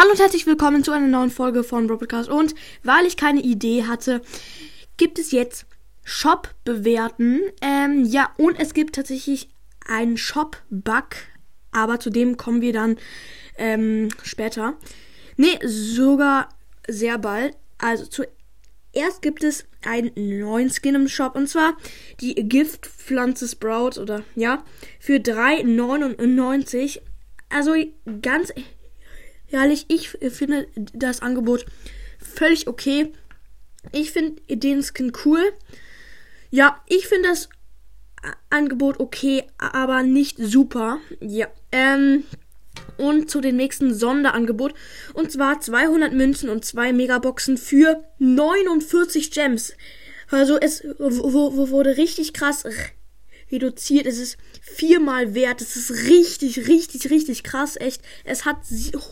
Hallo und herzlich willkommen zu einer neuen Folge von Robotcast. Und weil ich keine Idee hatte, gibt es jetzt Shop bewerten. Ähm, ja, und es gibt tatsächlich einen Shop-Bug, aber zu dem kommen wir dann ähm, später. Nee, sogar sehr bald. Also zuerst gibt es einen neuen Skin im Shop und zwar die Giftpflanze Sprout oder ja, für 3,99. Also ganz ehrlich, ich finde das Angebot völlig okay. Ich finde den Skin cool. Ja, ich finde das Angebot okay, aber nicht super. Ja, ähm, und zu dem nächsten Sonderangebot. Und zwar 200 Münzen und 2 Megaboxen für 49 Gems. Also es wurde richtig krass reduziert. Es ist viermal wert. Es ist richtig, richtig, richtig krass. Echt. Es hat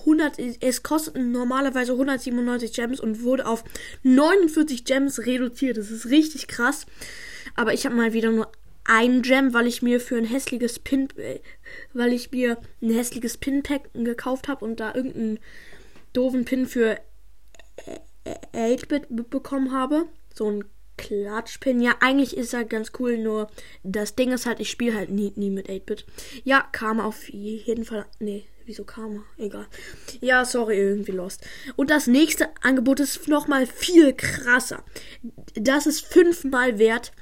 100, es kostet normalerweise 197 Gems und wurde auf 49 Gems reduziert. Das ist richtig krass. Aber ich habe mal wieder nur ein Gem, weil ich mir für ein hässliches Pin, äh, weil ich mir ein hässliches Pin-Pack gekauft habe und da irgendeinen doofen Pin für 8-Bit bekommen habe. So ein Klatschpin. Ja, eigentlich ist er ganz cool, nur das Ding ist halt, ich spiele halt nie, nie mit 8-Bit. Ja, Karma auf jeden Fall. Nee, wieso Karma? Egal. Ja, sorry, irgendwie lost. Und das nächste Angebot ist nochmal viel krasser. Das ist fünfmal wert.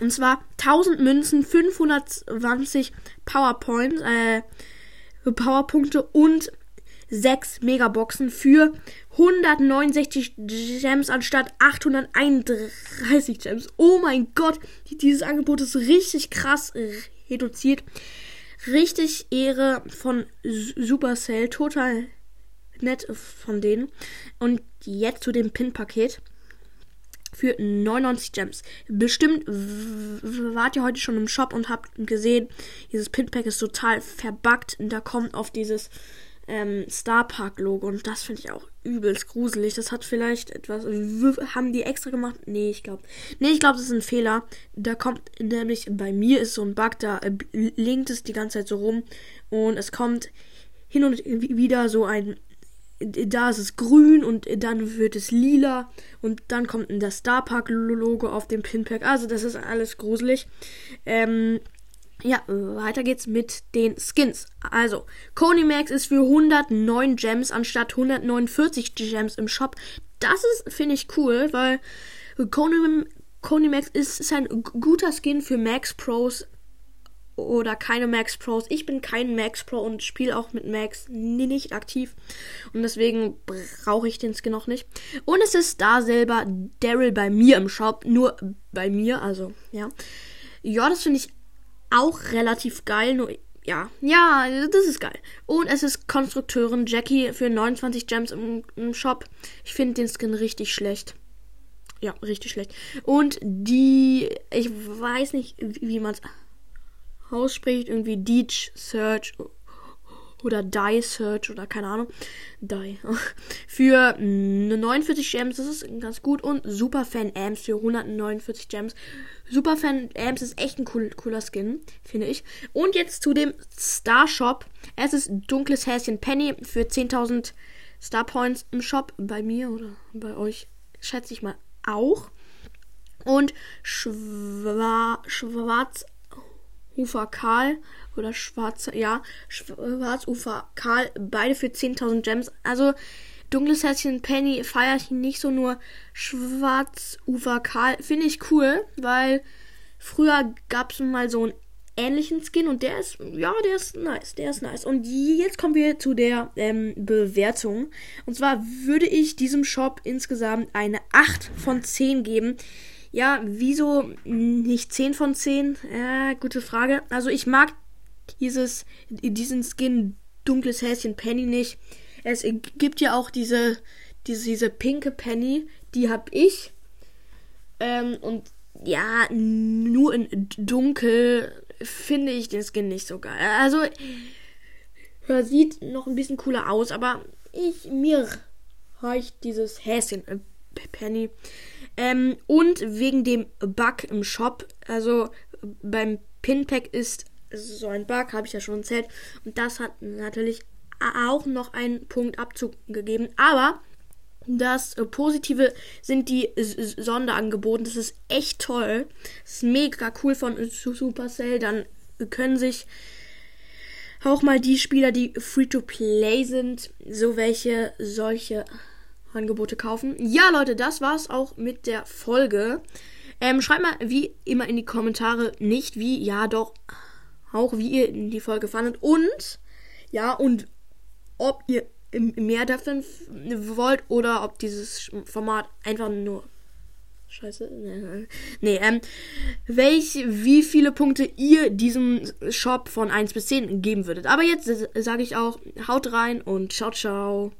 Und zwar 1000 Münzen, 520 Powerpoints, äh, Powerpunkte und 6 Megaboxen für 169 Gems anstatt 831 Gems. Oh mein Gott, dieses Angebot ist richtig krass reduziert. Richtig Ehre von Supercell, total nett von denen. Und jetzt zu dem Pin-Paket für 99 Gems. Bestimmt wart ihr heute schon im Shop und habt gesehen, dieses Pin-Pack ist total verbuggt. Da kommt auf dieses ähm, Star Park Logo und das finde ich auch übelst gruselig. Das hat vielleicht etwas. Haben die extra gemacht? Nee, ich glaube. Nee, ich glaube, das ist ein Fehler. Da kommt nämlich bei mir ist so ein Bug, da äh, linkt es die ganze Zeit so rum und es kommt hin und wieder so ein. Da ist es grün und dann wird es lila und dann kommt das Star Park Logo auf dem Pinpack. Also, das ist alles gruselig. Ähm, ja, weiter geht's mit den Skins. Also, Max ist für 109 Gems anstatt 149 Gems im Shop. Das ist, finde ich, cool, weil Max ist, ist ein guter Skin für Max Pros oder keine Max Pros. Ich bin kein Max Pro und spiele auch mit Max nicht aktiv. Und deswegen brauche ich den Skin noch nicht. Und es ist da selber Daryl bei mir im Shop. Nur bei mir, also, ja. Ja, das finde ich auch relativ geil, nur ja, ja, das ist geil. Und es ist Konstrukteurin Jackie für 29 Gems im, im Shop. Ich finde den Skin richtig schlecht. Ja, richtig schlecht. Und die, ich weiß nicht, wie man es ausspricht, irgendwie Deech Search oder Die Search oder keine Ahnung. Die. für 49 Gems, das ist ganz gut. Und Superfan Amps für 149 Gems. Superfan Amps ist echt ein cool, cooler Skin, finde ich. Und jetzt zu dem Star Shop. Es ist dunkles Häschen Penny für 10.000 Star Points im Shop. Bei mir oder bei euch, schätze ich mal auch. Und Schwa Schwarz Ufer Karl oder Schwarzer, ja, Schwarzufer Karl, beide für 10.000 Gems. Also, Dunkles Herzchen Penny feiere ich nicht so, nur Schwarzufer Karl finde ich cool, weil früher gab es mal so einen ähnlichen Skin und der ist, ja, der ist nice, der ist nice. Und jetzt kommen wir zu der ähm, Bewertung. Und zwar würde ich diesem Shop insgesamt eine 8 von 10 geben. Ja, wieso nicht 10 von 10? Äh, gute Frage. Also ich mag dieses, diesen Skin dunkles Häschen Penny nicht. Es gibt ja auch diese, diese, diese pinke Penny, die hab ich. Ähm, und ja, nur in dunkel finde ich den Skin nicht so geil. Also, er sieht noch ein bisschen cooler aus, aber ich, mir reicht dieses Häschen äh, Penny. Ähm, und wegen dem Bug im Shop, also beim Pinpack ist so ein Bug, habe ich ja schon erzählt. Und das hat natürlich auch noch einen Punkt Abzug gegeben. Aber das äh, Positive sind die Sonderangebote. Das ist echt toll. Das ist mega cool von Supercell. Dann können sich auch mal die Spieler, die free to play sind, so welche solche Angebote kaufen. Ja, Leute, das war's auch mit der Folge. Ähm, schreibt mal wie immer in die Kommentare nicht wie, ja, doch, auch wie ihr die Folge fandet und ja, und ob ihr mehr davon wollt oder ob dieses Format einfach nur Scheiße. Nee, ähm, welch, wie viele Punkte ihr diesem Shop von 1 bis 10 geben würdet. Aber jetzt sage ich auch, haut rein und ciao, ciao.